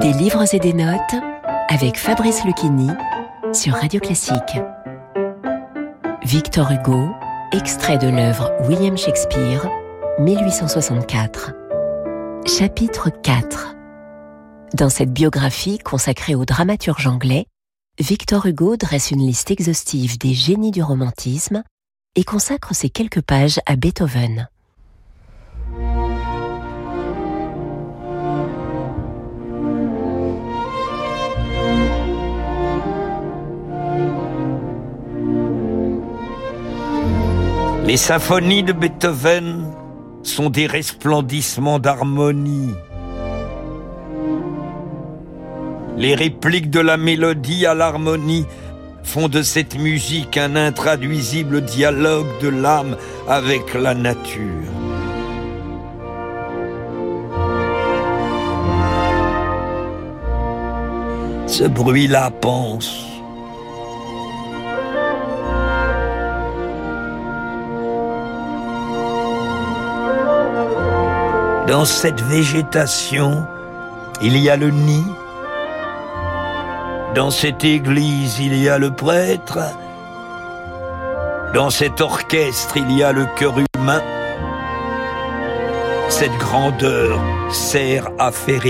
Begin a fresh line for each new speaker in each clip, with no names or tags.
Des livres et des notes avec Fabrice Lucchini sur Radio Classique. Victor Hugo, extrait de l'œuvre William Shakespeare, 1864. Chapitre 4 Dans cette biographie consacrée au dramaturge anglais, Victor Hugo dresse une liste exhaustive des génies du romantisme et consacre ces quelques pages à Beethoven.
Les symphonies de Beethoven sont des resplendissements d'harmonie. Les répliques de la mélodie à l'harmonie font de cette musique un intraduisible dialogue de l'âme avec la nature. Ce bruit-là pense. Dans cette végétation, il y a le nid. Dans cette église, il y a le prêtre. Dans cet orchestre, il y a le cœur humain. Cette grandeur sert à faire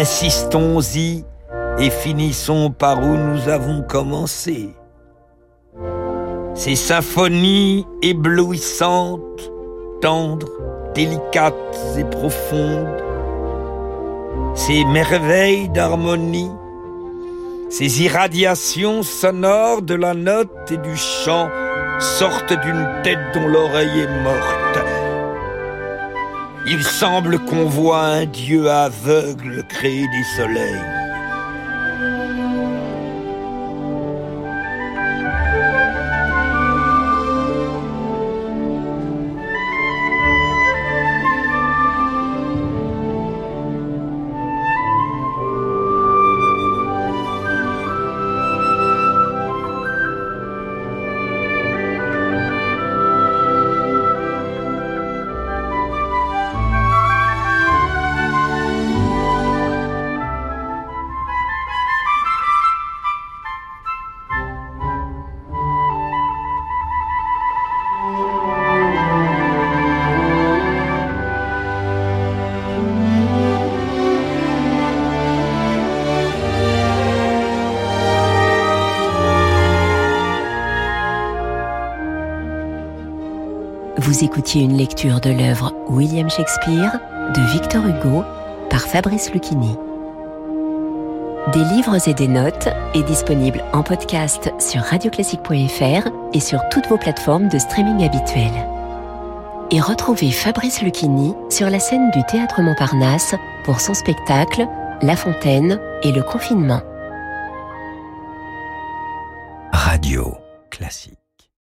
Insistons-y et finissons par où nous avons commencé. Ces symphonies éblouissantes, tendres, délicates et profondes, ces merveilles d'harmonie, ces irradiations sonores de la note et du chant sortent d'une tête dont l'oreille est morte il semble qu'on voit un dieu aveugle créer des soleils.
Vous écoutiez une lecture de l'œuvre William Shakespeare de Victor Hugo par Fabrice Lucchini. Des livres et des notes est disponible en podcast sur radioclassique.fr et sur toutes vos plateformes de streaming habituelles. Et retrouvez Fabrice Lucchini sur la scène du Théâtre Montparnasse pour son spectacle La Fontaine et le confinement.
Radio classique.